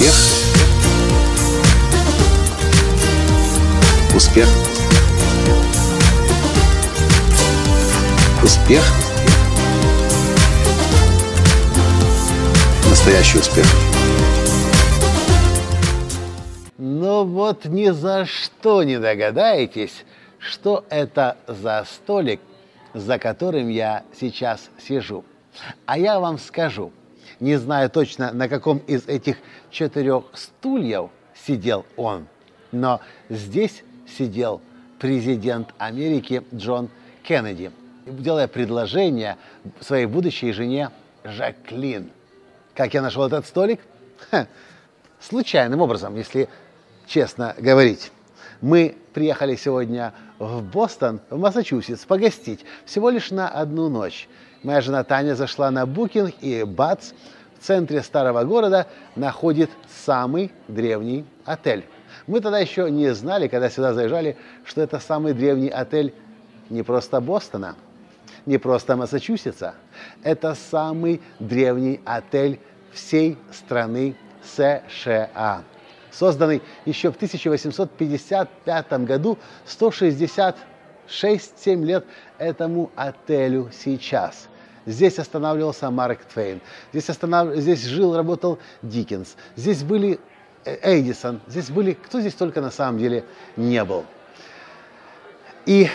Успех. Успех. Успех. Настоящий успех. Но вот ни за что не догадаетесь, что это за столик, за которым я сейчас сижу. А я вам скажу, не знаю точно, на каком из этих четырех стульев сидел он, но здесь сидел президент Америки Джон Кеннеди, делая предложение своей будущей жене Жаклин. Как я нашел этот столик? Ха, случайным образом, если честно говорить. Мы приехали сегодня в Бостон, в Массачусетс, погостить всего лишь на одну ночь. Моя жена Таня зашла на букинг и бац, в центре старого города находит самый древний отель. Мы тогда еще не знали, когда сюда заезжали, что это самый древний отель не просто Бостона, не просто Массачусетса. Это самый древний отель всей страны США созданный еще в 1855 году, 166-7 лет этому отелю сейчас. Здесь останавливался Марк Твейн, здесь, останов... здесь жил, работал Диккенс, здесь были э, Эдисон, здесь были, кто здесь только на самом деле не был. И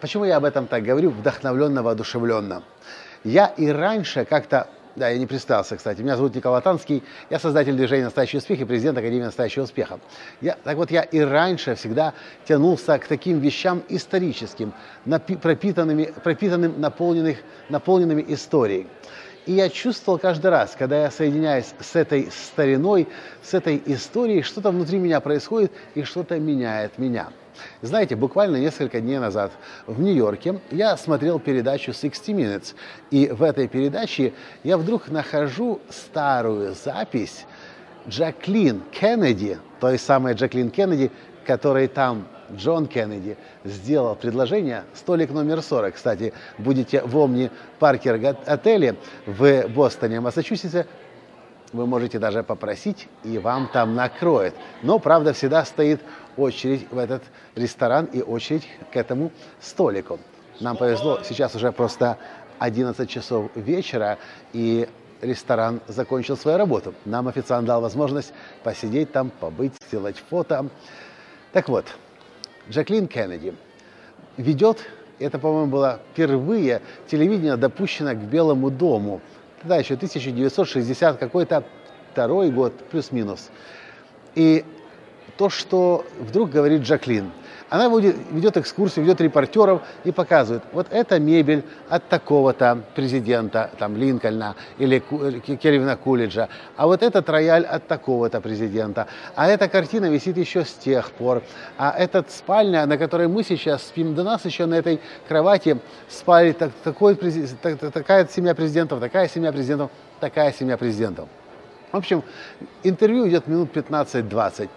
почему я об этом так говорю, вдохновленно, воодушевленно? Я и раньше как-то да, я не представился, кстати. Меня зовут Николай Танский. Я создатель движения «Настоящий успех» и президент Академии «Настоящего успеха». Я, так вот, я и раньше всегда тянулся к таким вещам историческим, пропитанными, пропитанным, наполненных, наполненными историей. И я чувствовал каждый раз, когда я соединяюсь с этой стариной, с этой историей, что-то внутри меня происходит и что-то меняет меня. Знаете, буквально несколько дней назад в Нью-Йорке я смотрел передачу 60 Minutes, и в этой передаче я вдруг нахожу старую запись Джаклин Кеннеди, той самой Джаклин Кеннеди, которой там Джон Кеннеди сделал предложение, столик номер 40, кстати, будете в Омни Паркер отеле в Бостоне, Массачусетсе, вы можете даже попросить, и вам там накроют. Но, правда, всегда стоит очередь в этот ресторан и очередь к этому столику. Нам повезло, сейчас уже просто 11 часов вечера, и ресторан закончил свою работу. Нам официант дал возможность посидеть там, побыть, сделать фото. Так вот, Джаклин Кеннеди ведет, это, по-моему, было впервые телевидение допущено к Белому дому. Тогда еще 1960 какой-то второй год, плюс-минус. И то, что вдруг говорит Джаклин. Она будет, ведет экскурсию, ведет репортеров и показывает, вот эта мебель от такого-то президента, там, Линкольна или Кельвина Кулиджа, а вот этот рояль от такого-то президента, а эта картина висит еще с тех пор, а эта спальня, на которой мы сейчас спим, до нас еще на этой кровати спали так, такой, так, такая семья президентов, такая семья президентов, такая семья президентов. В общем, интервью идет минут 15-20.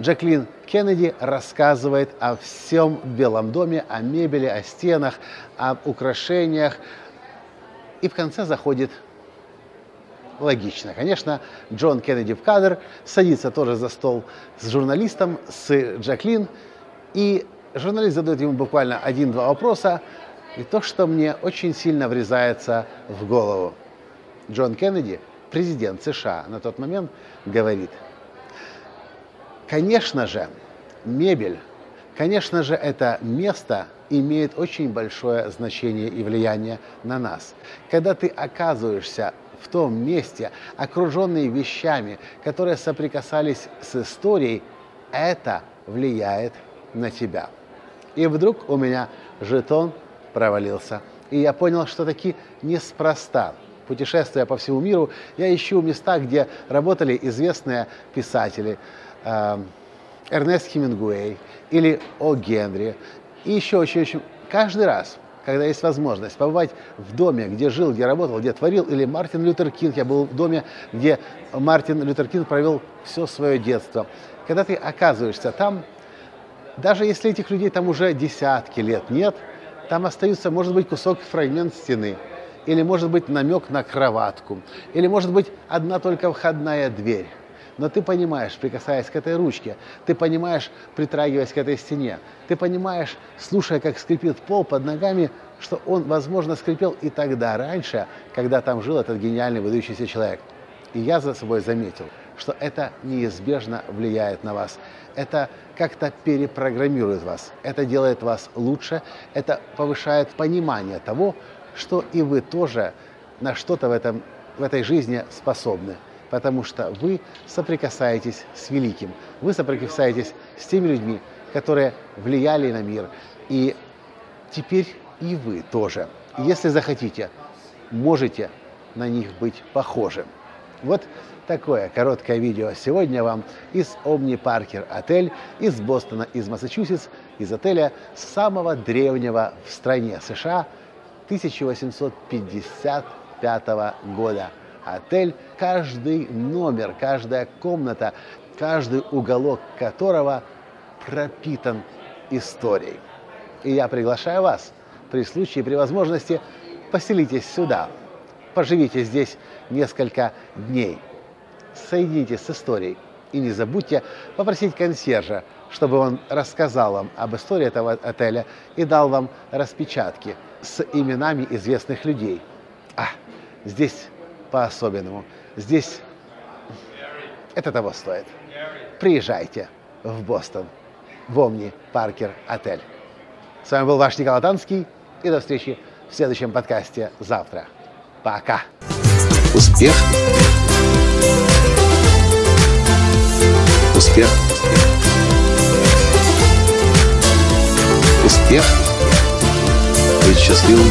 Джаклин Кеннеди рассказывает о всем Белом доме, о мебели, о стенах, об украшениях. И в конце заходит логично. Конечно, Джон Кеннеди в кадр, садится тоже за стол с журналистом, с Джаклин, и журналист задает ему буквально один-два вопроса, и то, что мне очень сильно врезается в голову. Джон Кеннеди, президент США на тот момент, говорит – Конечно же, мебель, конечно же, это место имеет очень большое значение и влияние на нас. Когда ты оказываешься в том месте, окруженный вещами, которые соприкасались с историей, это влияет на тебя. И вдруг у меня жетон провалился. И я понял, что таки неспроста. Путешествуя по всему миру, я ищу места, где работали известные писатели, Эрнест Хемингуэй или О. Генри. И еще очень-очень каждый раз, когда есть возможность побывать в доме, где жил, где работал, где творил, или Мартин Лютер Кинг, я был в доме, где Мартин Лютер Кинг провел все свое детство. Когда ты оказываешься там, даже если этих людей там уже десятки лет нет, там остается, может быть, кусок фрагмент стены, или может быть намек на кроватку, или может быть одна только входная дверь Но ты понимаешь, прикасаясь к этой ручке, ты понимаешь, притрагиваясь к этой стене, ты понимаешь, слушая, как скрипит пол под ногами, что он, возможно, скрипел и тогда, раньше, когда там жил этот гениальный, выдающийся человек. И я за собой заметил, что это неизбежно влияет на вас. Это как-то перепрограммирует вас. Это делает вас лучше. Это повышает понимание того, что и вы тоже на что-то в, этом, в этой жизни способны. Потому что вы соприкасаетесь с великим. Вы соприкасаетесь с теми людьми, которые влияли на мир. И теперь и вы тоже, если захотите, можете на них быть похожим. Вот такое короткое видео сегодня вам из Omni Parker отель из Бостона, из Массачусетс, из отеля самого древнего в стране США 1855 года. Отель, каждый номер, каждая комната, каждый уголок которого пропитан историей. И я приглашаю вас при случае, при возможности поселитесь сюда, поживите здесь несколько дней, соединитесь с историей и не забудьте попросить консьержа, чтобы он рассказал вам об истории этого отеля и дал вам распечатки с именами известных людей. А, здесь по-особенному. Здесь это того стоит. Приезжайте в Бостон, в Омни Паркер Отель. С вами был ваш Николай Танский, и до встречи в следующем подкасте завтра. Пока. Успех. Успех. Успех. Быть счастливым,